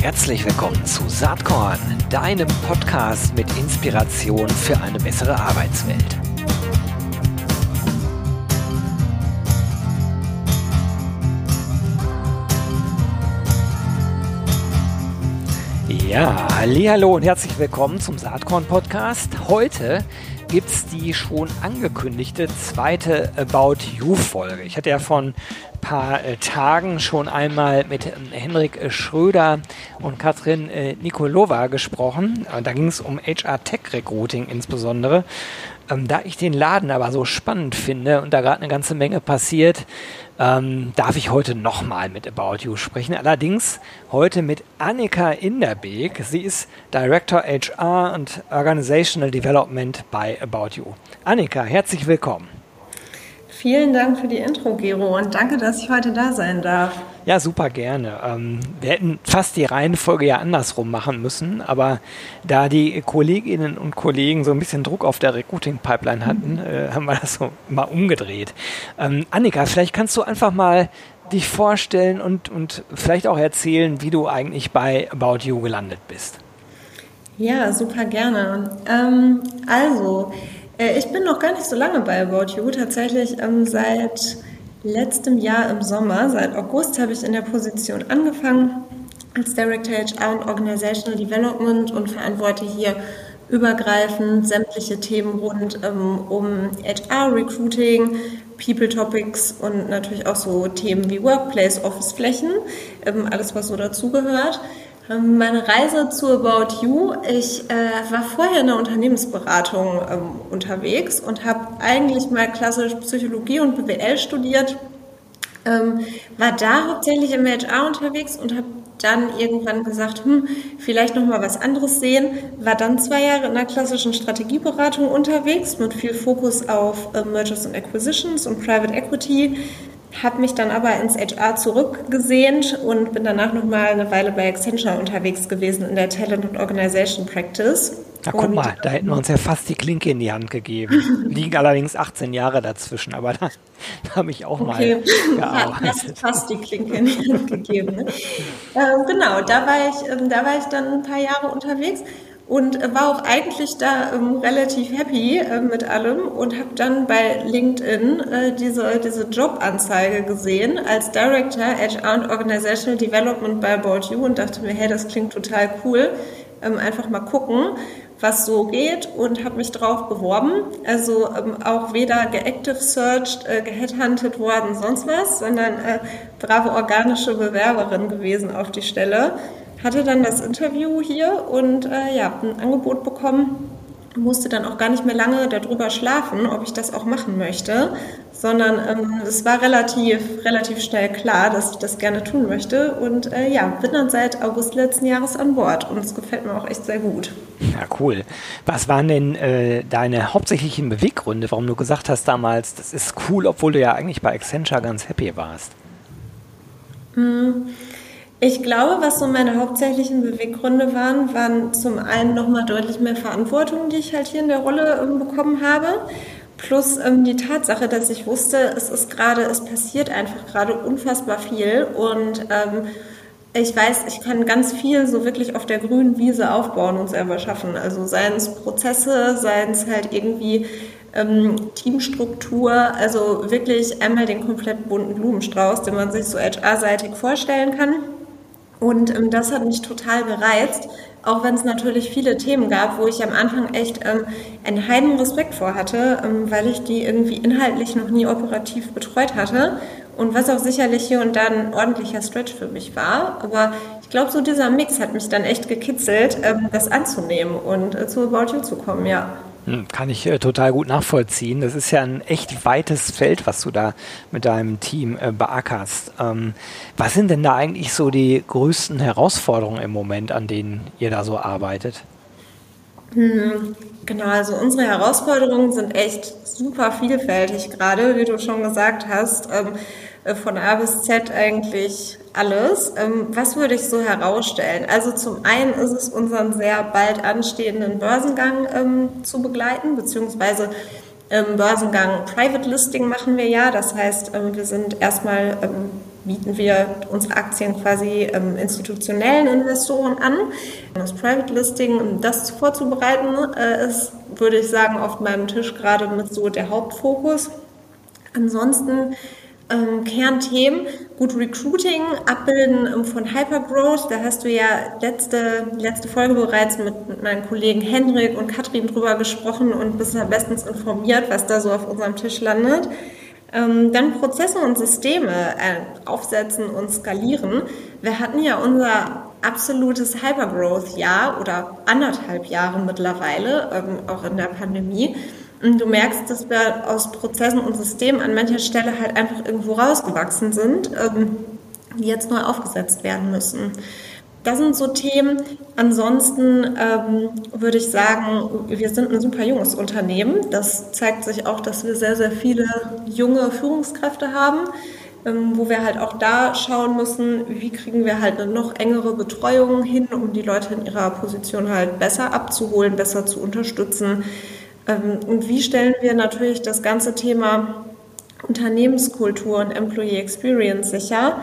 Herzlich willkommen zu Saatkorn, deinem Podcast mit Inspiration für eine bessere Arbeitswelt. Ja, hallo und herzlich willkommen zum Saatkorn Podcast. Heute gibt es die schon angekündigte zweite About You Folge. Ich hatte ja von paar äh, Tagen schon einmal mit äh, Henrik äh, Schröder und Katrin äh, Nikolova gesprochen. Da ging es um HR Tech Recruiting insbesondere. Ähm, da ich den Laden aber so spannend finde und da gerade eine ganze Menge passiert, ähm, darf ich heute nochmal mit About You sprechen. Allerdings heute mit Annika Inderbeek. Sie ist Director HR und Organizational Development bei About You. Annika, herzlich willkommen. Vielen Dank für die Intro, Gero, und danke, dass ich heute da sein darf. Ja, super gerne. Ähm, wir hätten fast die Reihenfolge ja andersrum machen müssen, aber da die Kolleginnen und Kollegen so ein bisschen Druck auf der Recruiting-Pipeline hatten, äh, haben wir das so mal umgedreht. Ähm, Annika, vielleicht kannst du einfach mal dich vorstellen und, und vielleicht auch erzählen, wie du eigentlich bei About You gelandet bist. Ja, super gerne. Ähm, also, ich bin noch gar nicht so lange bei About You, tatsächlich ähm, seit letztem Jahr im Sommer, seit August, habe ich in der Position angefangen als Director HR und Organizational Development und verantworte hier übergreifend sämtliche Themen rund ähm, um HR, Recruiting, People Topics und natürlich auch so Themen wie Workplace, Office-Flächen, ähm, alles was so dazugehört. Ähm, meine Reise zu About You. Ich äh, war vorher in der Unternehmensberatung ähm, unterwegs und habe eigentlich mal klassisch Psychologie und BWL studiert. Ähm, war da hauptsächlich im HR unterwegs und habe dann irgendwann gesagt, hm, vielleicht noch mal was anderes sehen. War dann zwei Jahre in der klassischen Strategieberatung unterwegs mit viel Fokus auf äh, Mergers and Acquisitions und Private Equity habe mich dann aber ins HR zurückgesehnt und bin danach noch mal eine Weile bei Accenture unterwegs gewesen in der Talent und Organization Practice. Na guck und, mal, da hätten wir uns ja fast die Klinke in die Hand gegeben. Liegen allerdings 18 Jahre dazwischen, aber da, da habe ich auch okay. mal gearbeitet. Fast, fast die Klinke in die Hand gegeben. Ne? äh, genau, da war, ich, äh, da war ich dann ein paar Jahre unterwegs und war auch eigentlich da ähm, relativ happy äh, mit allem und habe dann bei LinkedIn äh, diese, diese Jobanzeige gesehen als Director HR und Organizational Development bei About You und dachte mir, hey, das klingt total cool. Ähm, einfach mal gucken, was so geht und habe mich drauf beworben. Also ähm, auch weder geactive searched, äh, geheadhunted worden, sonst was, sondern äh, brave organische Bewerberin gewesen auf die Stelle hatte dann das Interview hier und äh, ja, ein Angebot bekommen, musste dann auch gar nicht mehr lange darüber schlafen, ob ich das auch machen möchte, sondern ähm, es war relativ, relativ schnell klar, dass ich das gerne tun möchte und äh, ja, bin dann seit August letzten Jahres an Bord und es gefällt mir auch echt sehr gut. Ja, cool. Was waren denn äh, deine hauptsächlichen Beweggründe, warum du gesagt hast damals, das ist cool, obwohl du ja eigentlich bei Accenture ganz happy warst? Hm. Ich glaube, was so meine hauptsächlichen Beweggründe waren, waren zum einen nochmal deutlich mehr Verantwortung, die ich halt hier in der Rolle ähm, bekommen habe. Plus ähm, die Tatsache, dass ich wusste, es ist gerade, es passiert einfach gerade unfassbar viel und ähm, ich weiß, ich kann ganz viel so wirklich auf der grünen Wiese aufbauen und selber schaffen. Also seien es Prozesse, seien es halt irgendwie ähm, Teamstruktur, also wirklich einmal den komplett bunten Blumenstrauß, den man sich so HR-seitig vorstellen kann. Und ähm, das hat mich total gereizt, auch wenn es natürlich viele Themen gab, wo ich am Anfang echt ähm, einen heiden Respekt vor hatte, ähm, weil ich die irgendwie inhaltlich noch nie operativ betreut hatte. Und was auch sicherlich hier und da ein ordentlicher Stretch für mich war. Aber ich glaube, so dieser Mix hat mich dann echt gekitzelt, ähm, das anzunehmen und äh, zu About You zu kommen, ja. Hm, kann ich äh, total gut nachvollziehen. Das ist ja ein echt weites Feld, was du da mit deinem Team äh, beackerst. Ähm, was sind denn da eigentlich so die größten Herausforderungen im Moment, an denen ihr da so arbeitet? Hm, genau, also unsere Herausforderungen sind echt super vielfältig gerade, wie du schon gesagt hast. Ähm, äh, von A bis Z eigentlich alles. Ähm, was würde ich so herausstellen? Also zum einen ist es unseren sehr bald anstehenden Börsengang ähm, zu begleiten, beziehungsweise im Börsengang Private Listing machen wir ja. Das heißt, ähm, wir sind erstmal bieten wir unsere Aktien quasi ähm, institutionellen Investoren an. Das Private Listing, um das vorzubereiten, äh, ist, würde ich sagen, auf meinem Tisch gerade mit so der Hauptfokus. Ansonsten ähm, Kernthemen, gut Recruiting, Abbilden ähm, von Hypergrowth. Da hast du ja letzte, letzte Folge bereits mit, meinen Kollegen Henrik und Katrin drüber gesprochen und bist da bestens informiert, was da so auf unserem Tisch landet. Ähm, dann Prozesse und Systeme äh, aufsetzen und skalieren. Wir hatten ja unser absolutes Hypergrowth-Jahr oder anderthalb Jahre mittlerweile, ähm, auch in der Pandemie. Du merkst, dass wir aus Prozessen und Systemen an mancher Stelle halt einfach irgendwo rausgewachsen sind, ähm, die jetzt neu aufgesetzt werden müssen. Das sind so Themen. Ansonsten ähm, würde ich sagen, wir sind ein super junges Unternehmen. Das zeigt sich auch, dass wir sehr, sehr viele junge Führungskräfte haben, ähm, wo wir halt auch da schauen müssen, wie kriegen wir halt eine noch engere Betreuung hin, um die Leute in ihrer Position halt besser abzuholen, besser zu unterstützen. Ähm, und wie stellen wir natürlich das ganze Thema Unternehmenskultur und Employee Experience sicher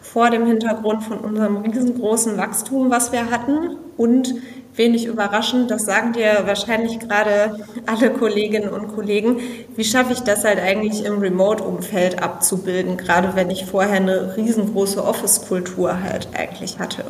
vor dem Hintergrund von unserem riesengroßen Wachstum, was wir hatten und wenig überraschend, das sagen dir wahrscheinlich gerade alle Kolleginnen und Kollegen, wie schaffe ich das halt eigentlich im Remote-Umfeld abzubilden, gerade wenn ich vorher eine riesengroße Office-Kultur halt eigentlich hatte.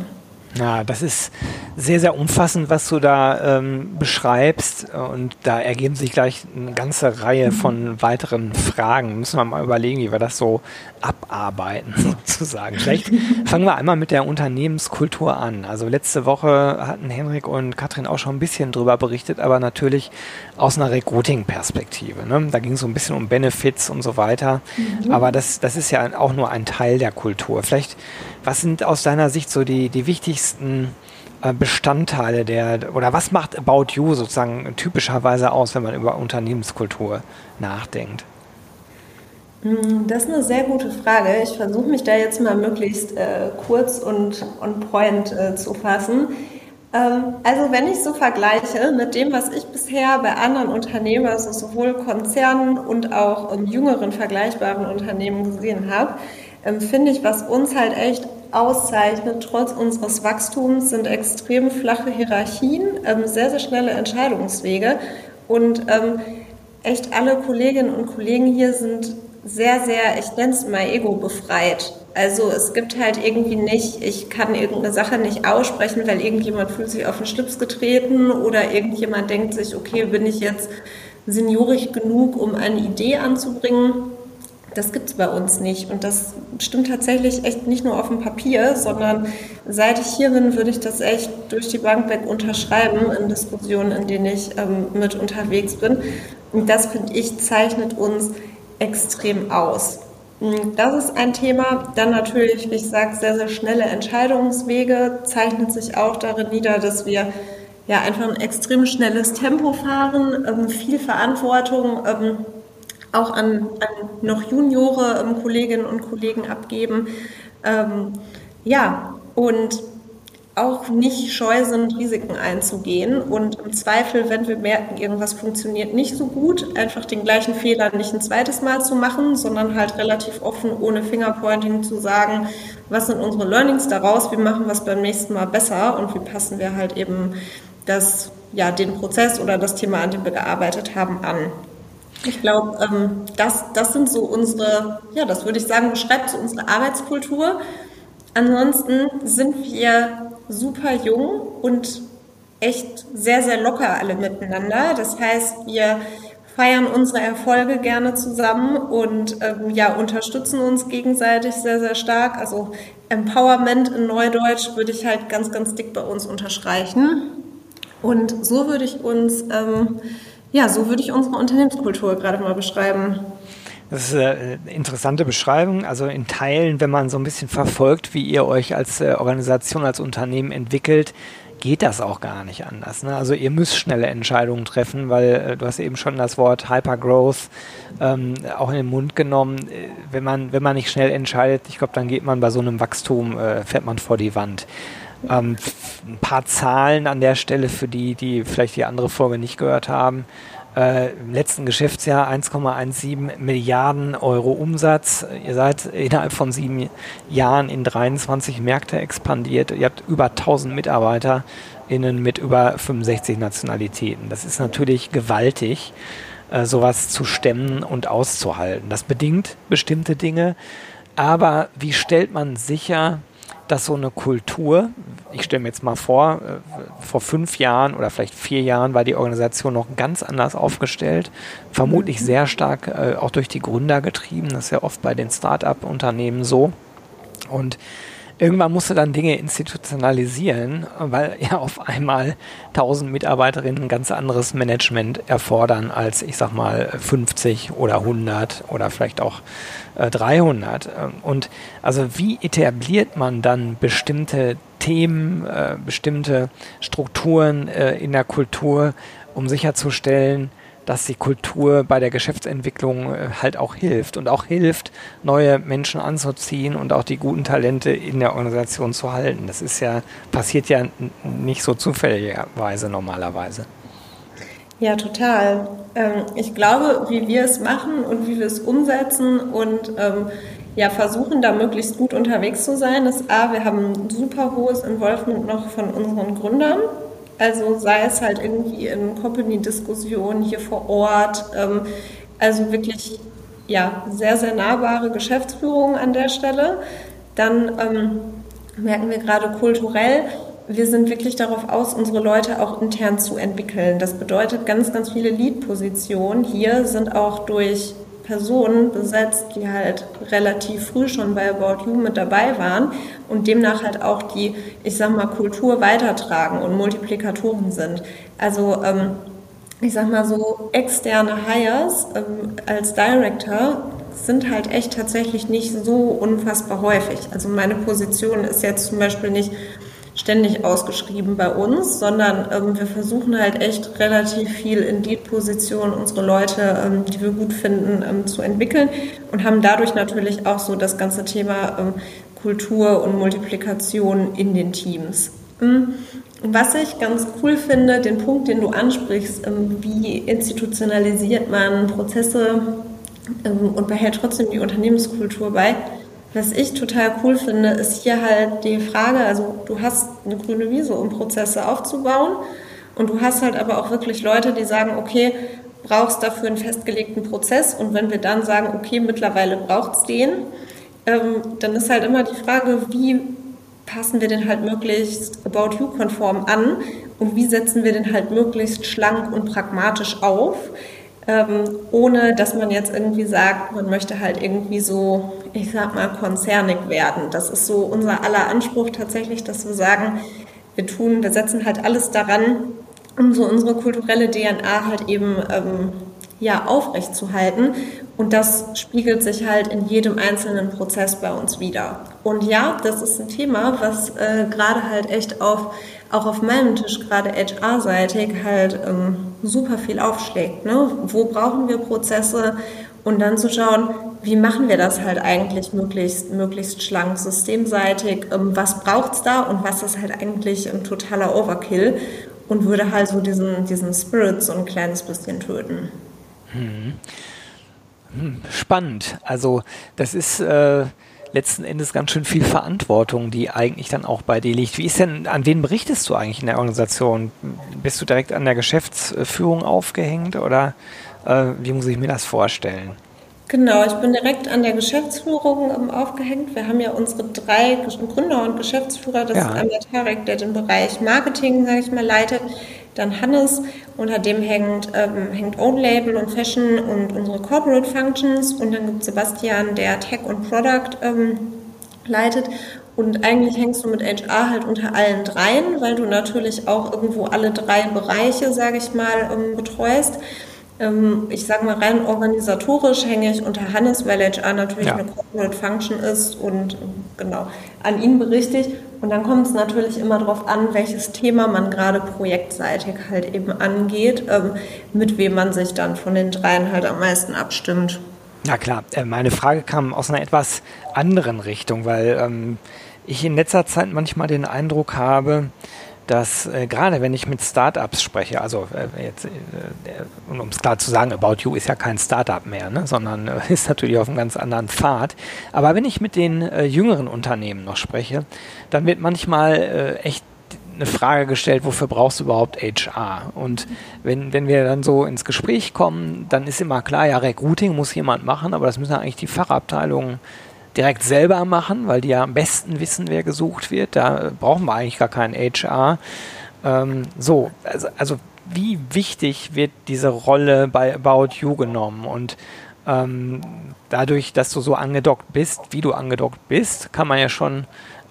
Ja, das ist sehr, sehr umfassend, was du da ähm, beschreibst. Und da ergeben sich gleich eine ganze Reihe von weiteren Fragen. Müssen wir mal überlegen, wie wir das so abarbeiten, sozusagen. Vielleicht fangen wir einmal mit der Unternehmenskultur an. Also letzte Woche hatten Henrik und Katrin auch schon ein bisschen drüber berichtet, aber natürlich aus einer Recruiting-Perspektive. Ne? Da ging es so ein bisschen um Benefits und so weiter. Mhm. Aber das, das ist ja auch nur ein Teil der Kultur. Vielleicht was sind aus deiner Sicht so die, die wichtigsten äh, Bestandteile der, oder was macht About You sozusagen typischerweise aus, wenn man über Unternehmenskultur nachdenkt? Hm, das ist eine sehr gute Frage. Ich versuche mich da jetzt mal möglichst äh, kurz und on point äh, zu fassen. Ähm, also wenn ich so vergleiche mit dem, was ich bisher bei anderen Unternehmen, also sowohl Konzernen und auch ähm, jüngeren vergleichbaren Unternehmen gesehen habe, ähm, finde ich, was uns halt echt auszeichnet, trotz unseres Wachstums, sind extrem flache Hierarchien, ähm, sehr, sehr schnelle Entscheidungswege. Und ähm, echt alle Kolleginnen und Kollegen hier sind sehr, sehr, ich nenne es mal ego befreit. Also es gibt halt irgendwie nicht, ich kann irgendeine Sache nicht aussprechen, weil irgendjemand fühlt sich auf den Schlips getreten oder irgendjemand denkt sich, okay, bin ich jetzt seniorig genug, um eine Idee anzubringen das gibt es bei uns nicht. Und das stimmt tatsächlich echt nicht nur auf dem Papier, sondern seit ich hier bin, würde ich das echt durch die Bank weg unterschreiben in Diskussionen, in denen ich ähm, mit unterwegs bin. Und das, finde ich, zeichnet uns extrem aus. Das ist ein Thema. Dann natürlich, wie ich sage, sehr, sehr schnelle Entscheidungswege zeichnet sich auch darin nieder, dass wir ja einfach ein extrem schnelles Tempo fahren, ähm, viel Verantwortung. Ähm, auch an, an noch Juniore ähm, Kolleginnen und Kollegen abgeben. Ähm, ja, und auch nicht scheu sind, Risiken einzugehen und im Zweifel, wenn wir merken, irgendwas funktioniert nicht so gut, einfach den gleichen Fehler nicht ein zweites Mal zu machen, sondern halt relativ offen, ohne Fingerpointing zu sagen, was sind unsere Learnings daraus, wie machen wir es beim nächsten Mal besser und wie passen wir halt eben das, ja, den Prozess oder das Thema, an dem wir gearbeitet haben, an. Ich glaube, ähm, das, das sind so unsere, ja, das würde ich sagen, beschreibt so unsere Arbeitskultur. Ansonsten sind wir super jung und echt sehr, sehr locker alle miteinander. Das heißt, wir feiern unsere Erfolge gerne zusammen und ähm, ja, unterstützen uns gegenseitig sehr, sehr stark. Also Empowerment in Neudeutsch würde ich halt ganz, ganz dick bei uns unterstreichen. Und so würde ich uns ähm, ja, so würde ich unsere Unternehmenskultur gerade mal beschreiben. Das ist eine interessante Beschreibung. Also in Teilen, wenn man so ein bisschen verfolgt, wie ihr euch als äh, Organisation, als Unternehmen entwickelt, geht das auch gar nicht anders. Ne? Also ihr müsst schnelle Entscheidungen treffen, weil äh, du hast eben schon das Wort Hypergrowth ähm, auch in den Mund genommen. Äh, wenn man, wenn man nicht schnell entscheidet, ich glaube, dann geht man bei so einem Wachstum, äh, fährt man vor die Wand. Ähm, ein paar Zahlen an der Stelle für die, die vielleicht die andere Folge nicht gehört haben. Äh, Im letzten Geschäftsjahr 1,17 Milliarden Euro Umsatz. Ihr seid innerhalb von sieben Jahren in 23 Märkte expandiert. Ihr habt über 1000 MitarbeiterInnen mit über 65 Nationalitäten. Das ist natürlich gewaltig, äh, sowas zu stemmen und auszuhalten. Das bedingt bestimmte Dinge. Aber wie stellt man sicher, dass so eine Kultur, ich stelle mir jetzt mal vor, äh, vor fünf Jahren oder vielleicht vier Jahren war die Organisation noch ganz anders aufgestellt, vermutlich sehr stark äh, auch durch die Gründer getrieben, das ist ja oft bei den Start-up-Unternehmen so. Und irgendwann musste dann Dinge institutionalisieren, weil ja auf einmal 1000 Mitarbeiterinnen ein ganz anderes Management erfordern als, ich sag mal, 50 oder 100 oder vielleicht auch äh, 300. Und also wie etabliert man dann bestimmte Themen, äh, bestimmte Strukturen äh, in der Kultur, um sicherzustellen, dass die Kultur bei der Geschäftsentwicklung äh, halt auch hilft und auch hilft, neue Menschen anzuziehen und auch die guten Talente in der Organisation zu halten. Das ist ja, passiert ja nicht so zufälligerweise normalerweise. Ja, total. Ähm, ich glaube, wie wir es machen und wie wir es umsetzen und ähm, ja, versuchen, da möglichst gut unterwegs zu sein, ist A, wir haben ein super hohes Involvement noch von unseren Gründern. Also sei es halt irgendwie in Company-Diskussionen hier vor Ort. Ähm, also wirklich ja, sehr, sehr nahbare Geschäftsführung an der Stelle. Dann ähm, merken wir gerade kulturell, wir sind wirklich darauf aus, unsere Leute auch intern zu entwickeln. Das bedeutet, ganz, ganz viele Lead-Positionen hier sind auch durch Personen besetzt, die halt relativ früh schon bei About You mit dabei waren und demnach halt auch die, ich sag mal, Kultur weitertragen und Multiplikatoren sind. Also ähm, ich sag mal so, externe Hires ähm, als Director sind halt echt tatsächlich nicht so unfassbar häufig. Also meine Position ist jetzt zum Beispiel nicht ständig ausgeschrieben bei uns, sondern ähm, wir versuchen halt echt relativ viel in die Position unsere Leute, ähm, die wir gut finden, ähm, zu entwickeln und haben dadurch natürlich auch so das ganze Thema ähm, Kultur und Multiplikation in den Teams. Mhm. Was ich ganz cool finde, den Punkt, den du ansprichst, ähm, wie institutionalisiert man Prozesse ähm, und behält trotzdem die Unternehmenskultur bei, was ich total cool finde, ist hier halt die Frage, also du hast eine grüne Wiese, um Prozesse aufzubauen. Und du hast halt aber auch wirklich Leute, die sagen, okay, brauchst dafür einen festgelegten Prozess. Und wenn wir dann sagen, okay, mittlerweile braucht es den, ähm, dann ist halt immer die Frage, wie passen wir den halt möglichst About You-konform an? Und wie setzen wir den halt möglichst schlank und pragmatisch auf, ähm, ohne dass man jetzt irgendwie sagt, man möchte halt irgendwie so ich sag mal, konzernig werden. Das ist so unser aller Anspruch tatsächlich, dass wir sagen, wir tun, wir setzen halt alles daran, um so unsere kulturelle DNA halt eben ähm, ja, aufrechtzuhalten. Und das spiegelt sich halt in jedem einzelnen Prozess bei uns wieder. Und ja, das ist ein Thema, was äh, gerade halt echt auf, auch auf meinem Tisch, gerade HR-seitig, halt ähm, super viel aufschlägt. Ne? Wo brauchen wir Prozesse? Und dann zu schauen, wie machen wir das halt eigentlich möglichst, möglichst schlank, systemseitig, ähm, was es da und was ist halt eigentlich ein totaler Overkill und würde halt so diesen, diesen Spirit so ein kleines bisschen töten. Hm. Hm, spannend. Also das ist äh, letzten Endes ganz schön viel Verantwortung, die eigentlich dann auch bei dir liegt. Wie ist denn, an wen berichtest du eigentlich in der Organisation? Bist du direkt an der Geschäftsführung aufgehängt oder äh, wie muss ich mir das vorstellen? Genau, ich bin direkt an der Geschäftsführung ähm, aufgehängt. Wir haben ja unsere drei Gründer und Geschäftsführer. Das ja. ist einmal Tarek, der den Bereich Marketing, sage ich mal, leitet. Dann Hannes, unter dem hängt, ähm, hängt Own Label und Fashion und unsere Corporate Functions. Und dann gibt es Sebastian, der Tech und Product ähm, leitet. Und eigentlich hängst du mit HR halt unter allen dreien, weil du natürlich auch irgendwo alle drei Bereiche, sage ich mal, ähm, betreust. Ähm, ich sage mal, rein organisatorisch hänge ich unter Hannes, weil HR natürlich ja. eine Corporate Function ist und genau an ihn berichte ich. Und dann kommt es natürlich immer darauf an, welches Thema man gerade projektseitig halt eben angeht, ähm, mit wem man sich dann von den dreien halt am meisten abstimmt. Na klar, äh, meine Frage kam aus einer etwas anderen Richtung, weil ähm, ich in letzter Zeit manchmal den Eindruck habe, dass äh, gerade wenn ich mit Startups spreche, also äh, jetzt, äh, um es klar zu sagen, About You ist ja kein Startup mehr, ne, sondern äh, ist natürlich auf einem ganz anderen Pfad. Aber wenn ich mit den äh, jüngeren Unternehmen noch spreche, dann wird manchmal äh, echt eine Frage gestellt, wofür brauchst du überhaupt HR? Und wenn, wenn wir dann so ins Gespräch kommen, dann ist immer klar, ja, Recruiting muss jemand machen, aber das müssen eigentlich die Fachabteilungen direkt selber machen, weil die ja am besten wissen, wer gesucht wird. Da brauchen wir eigentlich gar keinen HR. Ähm, so, also, also wie wichtig wird diese Rolle bei About You genommen? Und ähm, dadurch, dass du so angedockt bist, wie du angedockt bist, kann man ja schon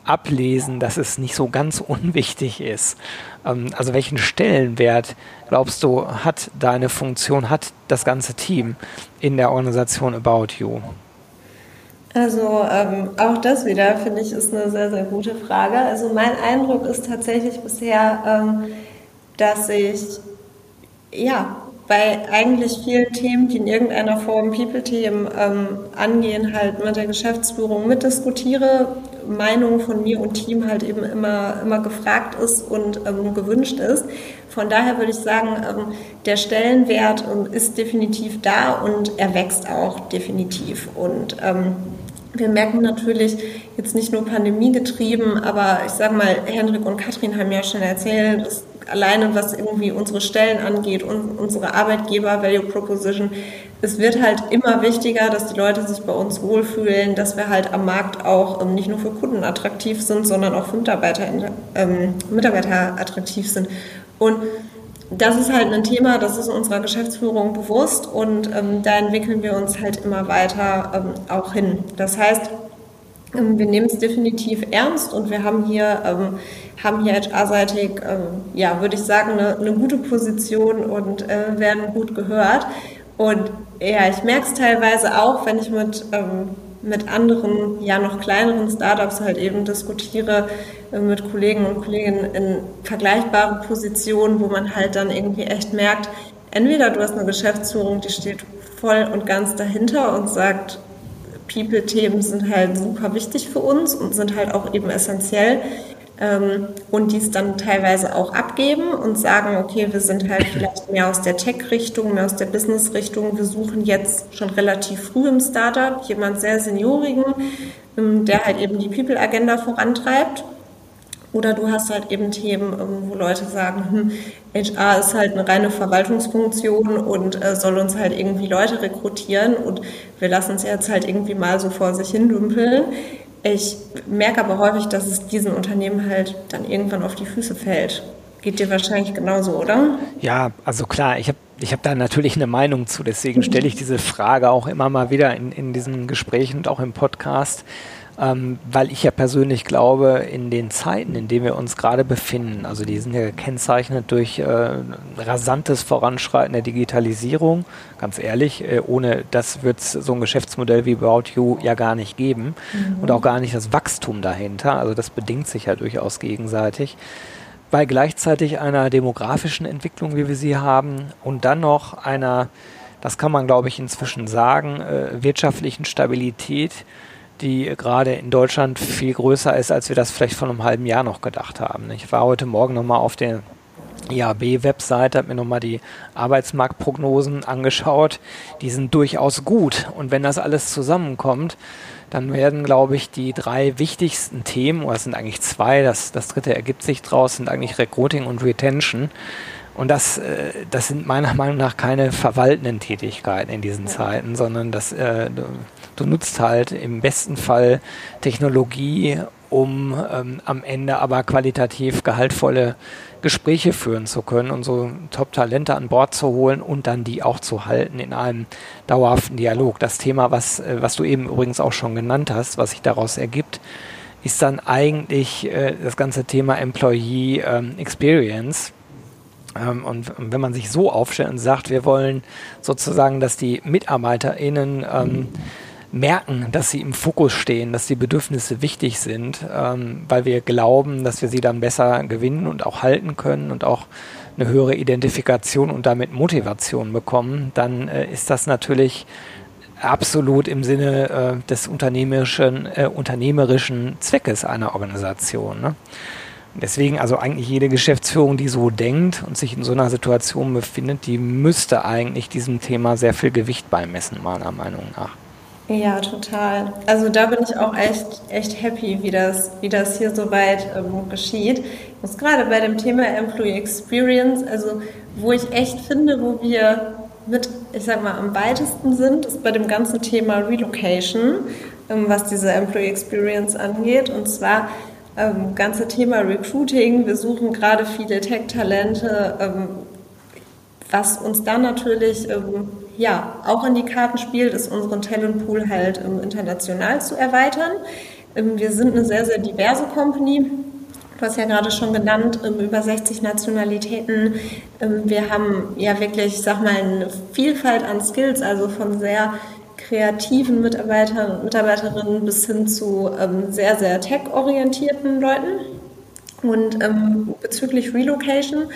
ablesen, dass es nicht so ganz unwichtig ist. Ähm, also welchen Stellenwert, glaubst du, hat deine Funktion, hat das ganze Team in der Organisation About You? Also ähm, auch das wieder, finde ich, ist eine sehr, sehr gute Frage. Also mein Eindruck ist tatsächlich bisher, ähm, dass ich ja bei eigentlich vielen Themen, die in irgendeiner Form People-Themen ähm, angehen, halt mit der Geschäftsführung mitdiskutiere, Meinung von mir und Team halt eben immer, immer gefragt ist und ähm, gewünscht ist. Von daher würde ich sagen, ähm, der Stellenwert ähm, ist definitiv da und er wächst auch definitiv. Und wir merken natürlich jetzt nicht nur pandemiegetrieben, aber ich sage mal, Hendrik und Katrin haben ja schon erzählt, dass alleine was irgendwie unsere Stellen angeht und unsere Arbeitgeber Value Proposition, es wird halt immer wichtiger, dass die Leute sich bei uns wohlfühlen, dass wir halt am Markt auch ähm, nicht nur für Kunden attraktiv sind, sondern auch für Mitarbeiter, ähm, Mitarbeiter attraktiv sind. Und das ist halt ein Thema, das ist unserer Geschäftsführung bewusst und ähm, da entwickeln wir uns halt immer weiter ähm, auch hin. Das heißt, ähm, wir nehmen es definitiv ernst und wir haben hier, ähm, haben hier HR-seitig, ähm, ja, würde ich sagen, eine, eine, gute Position und äh, werden gut gehört. Und ja, ich merke es teilweise auch, wenn ich mit, ähm, mit anderen, ja, noch kleineren Startups halt eben diskutiere, äh, mit Kollegen und Kolleginnen in vergleichbaren Positionen, wo man halt dann irgendwie echt merkt, entweder du hast eine Geschäftsführung, die steht voll und ganz dahinter und sagt, People-Themen sind halt super wichtig für uns und sind halt auch eben essentiell. Ähm, und dies dann teilweise auch abgeben und sagen, okay, wir sind halt vielleicht mehr aus der Tech-Richtung, mehr aus der Business-Richtung. Wir suchen jetzt schon relativ früh im Startup jemand sehr Seniorigen, ähm, der halt eben die People-Agenda vorantreibt. Oder du hast halt eben Themen, ähm, wo Leute sagen, hm, HR ist halt eine reine Verwaltungsfunktion und äh, soll uns halt irgendwie Leute rekrutieren und wir lassen es jetzt halt irgendwie mal so vor sich hin dümpeln. Ich merke aber häufig, dass es diesen Unternehmen halt dann irgendwann auf die Füße fällt. Geht dir wahrscheinlich genauso, oder? Ja, also klar, ich habe ich hab da natürlich eine Meinung zu, deswegen stelle ich diese Frage auch immer mal wieder in, in diesen Gesprächen und auch im Podcast ähm, weil ich ja persönlich glaube, in den Zeiten, in denen wir uns gerade befinden, also die sind ja gekennzeichnet durch äh, rasantes Voranschreiten der Digitalisierung, ganz ehrlich, äh, ohne das wird es so ein Geschäftsmodell wie About You ja gar nicht geben. Mhm. und auch gar nicht das Wachstum dahinter, also das bedingt sich ja durchaus gegenseitig. Bei gleichzeitig einer demografischen Entwicklung, wie wir sie haben, und dann noch einer, das kann man glaube ich inzwischen sagen, äh, wirtschaftlichen Stabilität, die gerade in Deutschland viel größer ist, als wir das vielleicht vor einem halben Jahr noch gedacht haben. Ich war heute Morgen nochmal auf der IAB-Webseite, habe mir nochmal die Arbeitsmarktprognosen angeschaut. Die sind durchaus gut. Und wenn das alles zusammenkommt, dann werden, glaube ich, die drei wichtigsten Themen, oder es sind eigentlich zwei, das, das dritte ergibt sich draus, sind eigentlich Recruiting und Retention. Und das, äh, das sind meiner Meinung nach keine verwaltenden Tätigkeiten in diesen Zeiten, sondern das, äh, du, du nutzt halt im besten Fall Technologie, um ähm, am Ende aber qualitativ gehaltvolle Gespräche führen zu können und so Top-Talente an Bord zu holen und dann die auch zu halten in einem dauerhaften Dialog. Das Thema, was, äh, was du eben übrigens auch schon genannt hast, was sich daraus ergibt, ist dann eigentlich äh, das ganze Thema Employee ähm, Experience und wenn man sich so aufstellt und sagt, wir wollen sozusagen, dass die MitarbeiterInnen ähm, merken, dass sie im Fokus stehen, dass die Bedürfnisse wichtig sind, ähm, weil wir glauben, dass wir sie dann besser gewinnen und auch halten können und auch eine höhere Identifikation und damit Motivation bekommen, dann äh, ist das natürlich absolut im Sinne äh, des unternehmerischen, äh, unternehmerischen Zweckes einer Organisation. Ne? Deswegen also eigentlich jede Geschäftsführung, die so denkt und sich in so einer Situation befindet, die müsste eigentlich diesem Thema sehr viel Gewicht beimessen, meiner Meinung nach. Ja, total. Also da bin ich auch echt, echt happy, wie das, wie das hier soweit ähm, geschieht. Muss gerade bei dem Thema Employee Experience, also wo ich echt finde, wo wir mit, ich sag mal, am weitesten sind, ist bei dem ganzen Thema Relocation, ähm, was diese Employee Experience angeht. Und zwar ähm, ganze Thema Recruiting. Wir suchen gerade viele Tech-Talente, ähm, was uns dann natürlich ähm, ja, auch in die Karten spielt, ist unseren Talentpool halt ähm, international zu erweitern. Ähm, wir sind eine sehr, sehr diverse Company. Du hast ja gerade schon genannt, ähm, über 60 Nationalitäten. Wir haben ja wirklich, ich sag mal, eine Vielfalt an Skills, also von sehr kreativen Mitarbeitern und Mitarbeiterinnen bis hin zu ähm, sehr, sehr tech-orientierten Leuten. Und ähm, bezüglich Relocation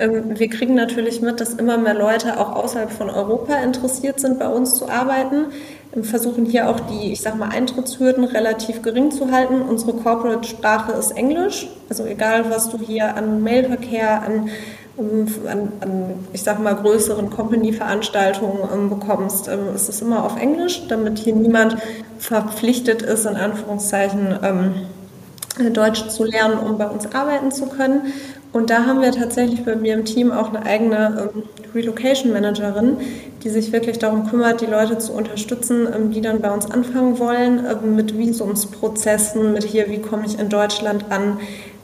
ähm, wir kriegen natürlich mit, dass immer mehr Leute auch außerhalb von Europa interessiert sind, bei uns zu arbeiten. Wir versuchen hier auch die, ich sag mal, Eintrittshürden relativ gering zu halten. Unsere Corporate-Sprache ist Englisch. Also egal, was du hier an Mailverkehr, an, ähm, an, an ich sag mal, größeren Company-Veranstaltungen ähm, bekommst, ähm, ist es immer auf Englisch, damit hier niemand verpflichtet ist, in Anführungszeichen, ähm, Deutsch zu lernen, um bei uns arbeiten zu können. Und da haben wir tatsächlich bei mir im Team auch eine eigene ähm, Relocation Managerin, die sich wirklich darum kümmert, die Leute zu unterstützen, ähm, die dann bei uns anfangen wollen, ähm, mit Visumsprozessen, mit hier, wie komme ich in Deutschland an,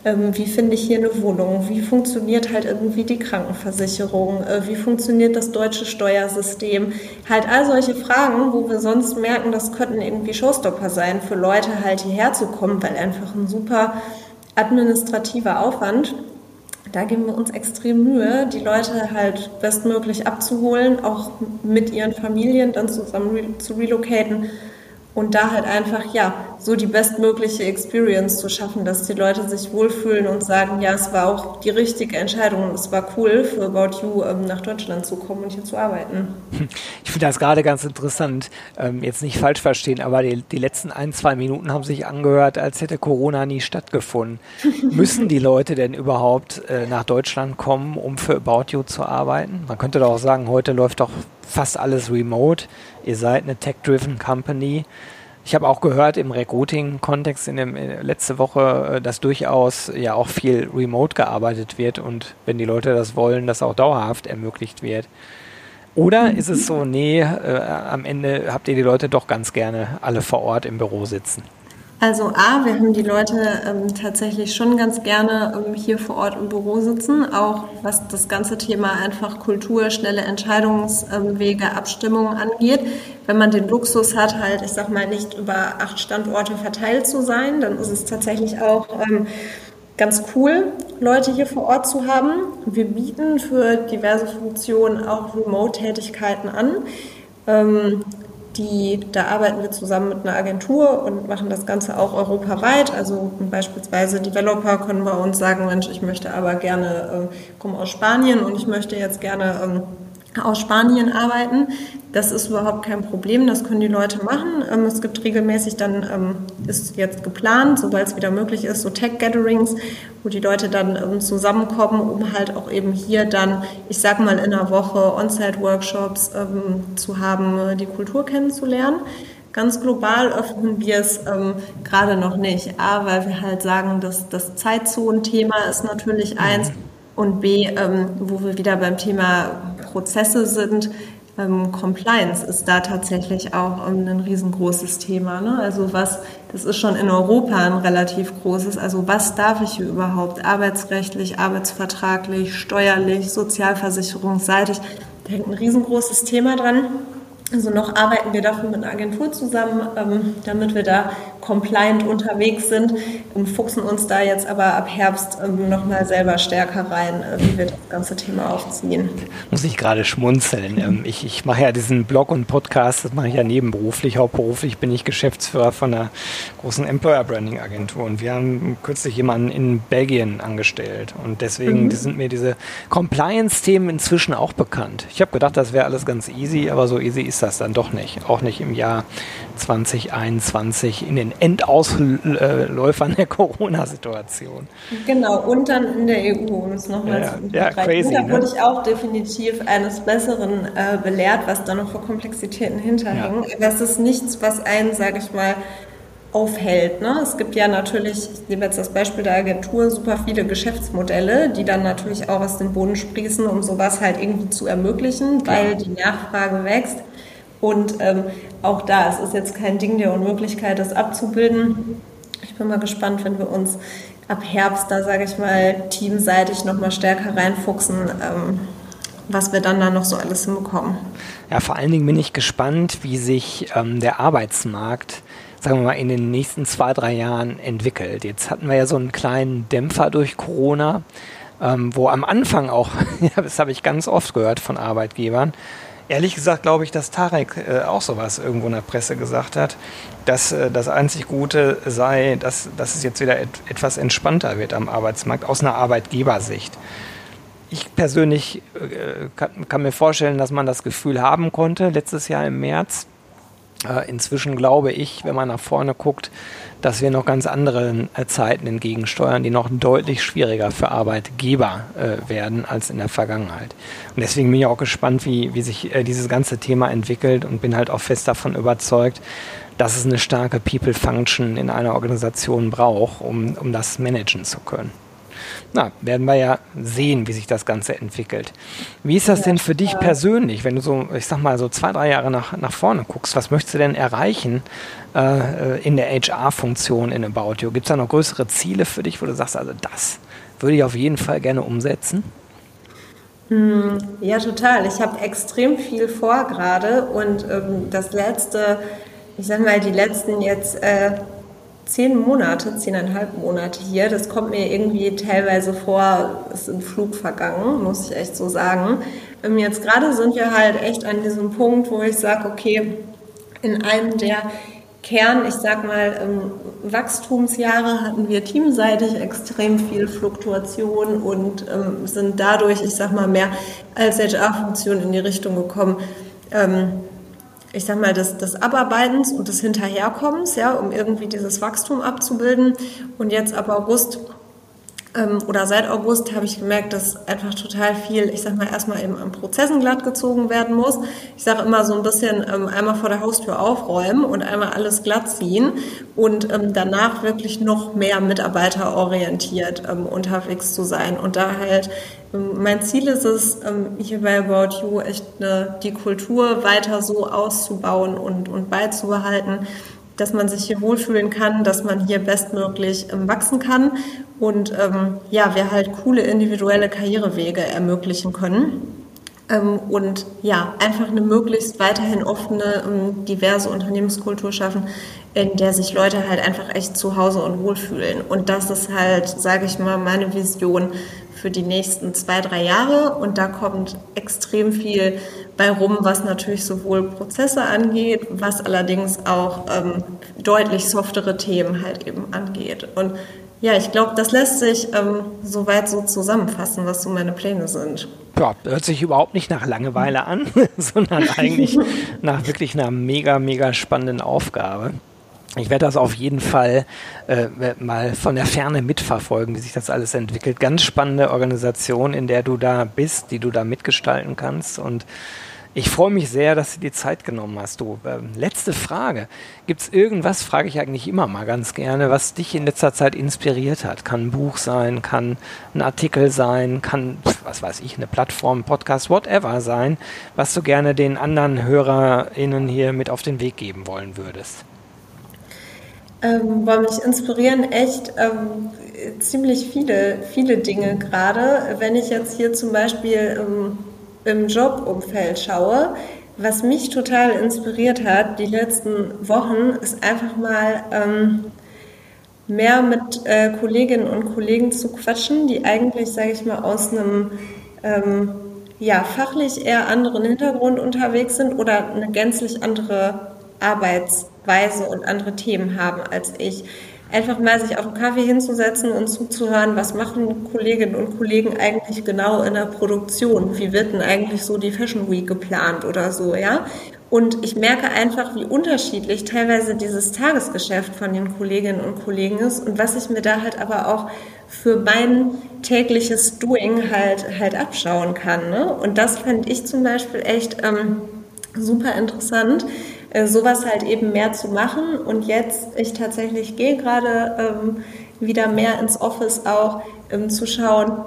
ähm, wie finde ich hier eine Wohnung, wie funktioniert halt irgendwie die Krankenversicherung, äh, wie funktioniert das deutsche Steuersystem. Halt all solche Fragen, wo wir sonst merken, das könnten irgendwie Showstopper sein für Leute halt hierher zu kommen, weil einfach ein super administrativer Aufwand. Da geben wir uns extrem Mühe, die Leute halt bestmöglich abzuholen, auch mit ihren Familien dann zusammen zu relocaten und da halt einfach, ja, so die bestmögliche Experience zu schaffen, dass die Leute sich wohlfühlen und sagen, ja, es war auch die richtige Entscheidung und es war cool für About You ähm, nach Deutschland zu kommen und hier zu arbeiten. Ich finde das gerade ganz interessant, ähm, jetzt nicht falsch verstehen, aber die, die, letzten ein, zwei Minuten haben sich angehört, als hätte Corona nie stattgefunden. Müssen die Leute denn überhaupt äh, nach Deutschland kommen, um für About You zu arbeiten? Man könnte doch auch sagen, heute läuft doch fast alles remote. Ihr seid eine tech-driven Company. Ich habe auch gehört im Recruiting-Kontext in dem in letzte Woche, äh, dass durchaus ja auch viel remote gearbeitet wird und wenn die Leute das wollen, das auch dauerhaft ermöglicht wird. Oder ist es so, nee, äh, am Ende habt ihr die Leute doch ganz gerne alle vor Ort im Büro sitzen? Also A, wir haben die Leute ähm, tatsächlich schon ganz gerne ähm, hier vor Ort im Büro sitzen, auch was das ganze Thema einfach Kultur, schnelle Entscheidungswege, ähm, Abstimmungen angeht. Wenn man den Luxus hat, halt, ich sag mal, nicht über acht Standorte verteilt zu sein, dann ist es tatsächlich auch ähm, ganz cool, Leute hier vor Ort zu haben. Wir bieten für diverse Funktionen auch Remote-Tätigkeiten an. Die, da arbeiten wir zusammen mit einer Agentur und machen das Ganze auch europaweit. Also beispielsweise Developer können bei uns sagen, Mensch, ich möchte aber gerne, äh, komme aus Spanien und ich möchte jetzt gerne ähm, aus Spanien arbeiten. Das ist überhaupt kein Problem, das können die Leute machen. Ähm, es gibt regelmäßig dann, ähm, ist jetzt geplant, sobald es wieder möglich ist, so Tech-Gatherings, wo die Leute dann ähm, zusammenkommen, um halt auch eben hier dann, ich sag mal, in einer Woche On-Site-Workshops zu haben, die Kultur kennenzulernen. Ganz global öffnen wir es ähm, gerade noch nicht. A, weil wir halt sagen, dass das Zeitzonenthema ist natürlich eins. Mhm und B, ähm, wo wir wieder beim Thema Prozesse sind, ähm, Compliance ist da tatsächlich auch ein riesengroßes Thema. Ne? Also was, das ist schon in Europa ein relativ großes. Also was darf ich hier überhaupt arbeitsrechtlich, arbeitsvertraglich, steuerlich, sozialversicherungsseitig? Da hängt ein riesengroßes Thema dran. Also noch arbeiten wir dafür mit einer Agentur zusammen, ähm, damit wir da compliant unterwegs sind, und fuchsen uns da jetzt aber ab Herbst ähm, nochmal selber stärker rein, äh, wie wir das ganze Thema aufziehen. Muss ich gerade schmunzeln. Ähm, ich, ich mache ja diesen Blog und Podcast, das mache ich ja nebenberuflich. Hauptberuflich bin ich Geschäftsführer von einer großen Employer Branding Agentur und wir haben kürzlich jemanden in Belgien angestellt und deswegen mhm. sind mir diese Compliance-Themen inzwischen auch bekannt. Ich habe gedacht, das wäre alles ganz easy, aber so easy ist das dann doch nicht. Auch nicht im Jahr 2021 in den Endausläufern der Corona-Situation. Genau, und dann in der EU, um es nochmal Ja, zu ja, crazy, da ne? wurde ich auch definitiv eines Besseren äh, belehrt, was da noch für Komplexitäten hinterhängen. Aber es ist nichts, was einen, sage ich mal, aufhält. Ne? Es gibt ja natürlich, ich nehme jetzt das Beispiel der Agentur, super viele Geschäftsmodelle, die dann natürlich auch aus dem Boden sprießen, um sowas halt irgendwie zu ermöglichen, weil die Nachfrage wächst. Und ähm, auch da, es ist jetzt kein Ding der Unmöglichkeit, das abzubilden. Ich bin mal gespannt, wenn wir uns ab Herbst da, sage ich mal, teamseitig nochmal stärker reinfuchsen, ähm, was wir dann da noch so alles hinbekommen. Ja, vor allen Dingen bin ich gespannt, wie sich ähm, der Arbeitsmarkt, sagen wir mal, in den nächsten zwei, drei Jahren entwickelt. Jetzt hatten wir ja so einen kleinen Dämpfer durch Corona, ähm, wo am Anfang auch, das habe ich ganz oft gehört von Arbeitgebern, Ehrlich gesagt glaube ich, dass Tarek äh, auch sowas irgendwo in der Presse gesagt hat, dass äh, das einzig Gute sei, dass, dass es jetzt wieder et etwas entspannter wird am Arbeitsmarkt aus einer Arbeitgebersicht. Ich persönlich äh, kann, kann, mir vorstellen, dass man das Gefühl haben konnte letztes Jahr im März. Äh, inzwischen glaube ich, wenn man nach vorne guckt, dass wir noch ganz anderen äh, Zeiten entgegensteuern, die noch deutlich schwieriger für Arbeitgeber äh, werden als in der Vergangenheit. Und deswegen bin ich auch gespannt, wie, wie sich äh, dieses ganze Thema entwickelt und bin halt auch fest davon überzeugt, dass es eine starke People Function in einer Organisation braucht, um, um das managen zu können. Na, werden wir ja sehen, wie sich das Ganze entwickelt. Wie ist das denn für dich persönlich, wenn du so, ich sag mal, so zwei, drei Jahre nach, nach vorne guckst? Was möchtest du denn erreichen äh, in der HR-Funktion in About You? Gibt es da noch größere Ziele für dich, wo du sagst, also das würde ich auf jeden Fall gerne umsetzen? Ja, total. Ich habe extrem viel vor gerade und ähm, das letzte, ich sag mal, die letzten jetzt äh, zehn Monate, zehneinhalb Monate hier, das kommt mir irgendwie teilweise vor, ist im Flug vergangen, muss ich echt so sagen. Ähm, jetzt gerade sind wir halt echt an diesem Punkt, wo ich sage, okay, in einem der Kern, ich sag mal, ähm, Wachstumsjahre hatten wir teamseitig extrem viel Fluktuation und ähm, sind dadurch, ich sag mal, mehr als HR-Funktion in die Richtung gekommen, ähm, ich sag mal, des, des Abarbeitens und des Hinterherkommens, ja, um irgendwie dieses Wachstum abzubilden. Und jetzt ab August ähm, oder seit August habe ich gemerkt, dass einfach total viel, ich sag mal, erstmal eben an Prozessen glatt gezogen werden muss. Ich sage immer so ein bisschen ähm, einmal vor der Haustür aufräumen und einmal alles glatt ziehen und ähm, danach wirklich noch mehr mitarbeiterorientiert ähm, unterwegs zu sein und da halt ähm, mein Ziel ist es, ähm, hier bei About You echt eine, die Kultur weiter so auszubauen und, und beizubehalten, dass man sich hier wohlfühlen kann, dass man hier bestmöglich ähm, wachsen kann und ähm, ja, wir halt coole individuelle Karrierewege ermöglichen können. Ähm, und ja, einfach eine möglichst weiterhin offene, ähm, diverse Unternehmenskultur schaffen, in der sich Leute halt einfach echt zu Hause und wohlfühlen. Und das ist halt, sage ich mal, meine Vision für die nächsten zwei, drei Jahre. Und da kommt extrem viel bei rum, was natürlich sowohl Prozesse angeht, was allerdings auch ähm, deutlich softere Themen halt eben angeht. Und ja, ich glaube, das lässt sich ähm, soweit so zusammenfassen, was so meine Pläne sind. Ja, hört sich überhaupt nicht nach Langeweile an, sondern eigentlich nach wirklich einer mega, mega spannenden Aufgabe. Ich werde das auf jeden Fall äh, mal von der Ferne mitverfolgen, wie sich das alles entwickelt. Ganz spannende Organisation, in der du da bist, die du da mitgestalten kannst. Und ich freue mich sehr, dass du dir Zeit genommen hast. Du, ähm, letzte Frage. Gibt es irgendwas, frage ich eigentlich immer mal ganz gerne, was dich in letzter Zeit inspiriert hat? Kann ein Buch sein, kann ein Artikel sein, kann, was weiß ich, eine Plattform, Podcast, whatever sein, was du gerne den anderen HörerInnen hier mit auf den Weg geben wollen würdest? Ähm, weil mich inspirieren echt ähm, ziemlich viele, viele Dinge gerade. Wenn ich jetzt hier zum Beispiel ähm, im Jobumfeld schaue, was mich total inspiriert hat die letzten Wochen, ist einfach mal ähm, mehr mit äh, Kolleginnen und Kollegen zu quatschen, die eigentlich, sage ich mal, aus einem ähm, ja, fachlich eher anderen Hintergrund unterwegs sind oder eine gänzlich andere Arbeitsweise und andere Themen haben als ich einfach mal sich auf einen Kaffee hinzusetzen und zuzuhören, was machen Kolleginnen und Kollegen eigentlich genau in der Produktion? Wie wird denn eigentlich so die Fashion Week geplant oder so, ja? Und ich merke einfach, wie unterschiedlich teilweise dieses Tagesgeschäft von den Kolleginnen und Kollegen ist und was ich mir da halt aber auch für mein tägliches Doing halt, halt abschauen kann. Ne? Und das fand ich zum Beispiel echt ähm, super interessant, äh, sowas halt eben mehr zu machen. Und jetzt, ich tatsächlich gehe gerade ähm, wieder mehr ins Office auch, ähm, zu schauen,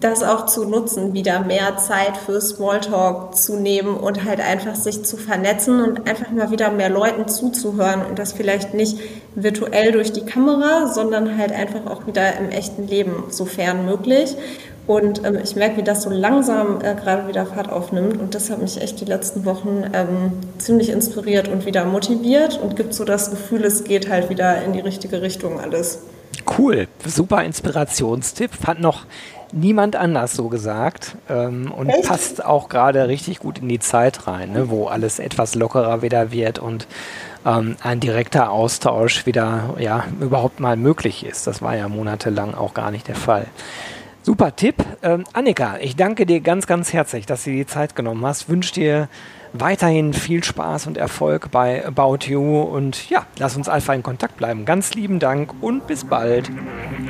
das auch zu nutzen, wieder mehr Zeit für Smalltalk zu nehmen und halt einfach sich zu vernetzen und einfach mal wieder mehr Leuten zuzuhören und das vielleicht nicht virtuell durch die Kamera, sondern halt einfach auch wieder im echten Leben, sofern möglich. Und ähm, ich merke, wie das so langsam äh, gerade wieder Fahrt aufnimmt. Und das hat mich echt die letzten Wochen ähm, ziemlich inspiriert und wieder motiviert und gibt so das Gefühl, es geht halt wieder in die richtige Richtung alles. Cool, super Inspirationstipp. Fand noch niemand anders so gesagt ähm, und Echt? passt auch gerade richtig gut in die Zeit rein, ne, wo alles etwas lockerer wieder wird und ähm, ein direkter Austausch wieder ja überhaupt mal möglich ist. Das war ja monatelang auch gar nicht der Fall. Super Tipp. Ähm, Annika, ich danke dir ganz, ganz herzlich, dass du die Zeit genommen hast. Wünsche dir weiterhin viel Spaß und Erfolg bei About You und ja, lass uns einfach in Kontakt bleiben. Ganz lieben Dank und bis bald.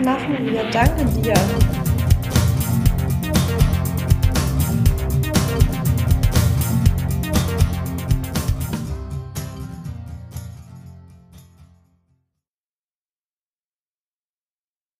Machen wir. Danke dir.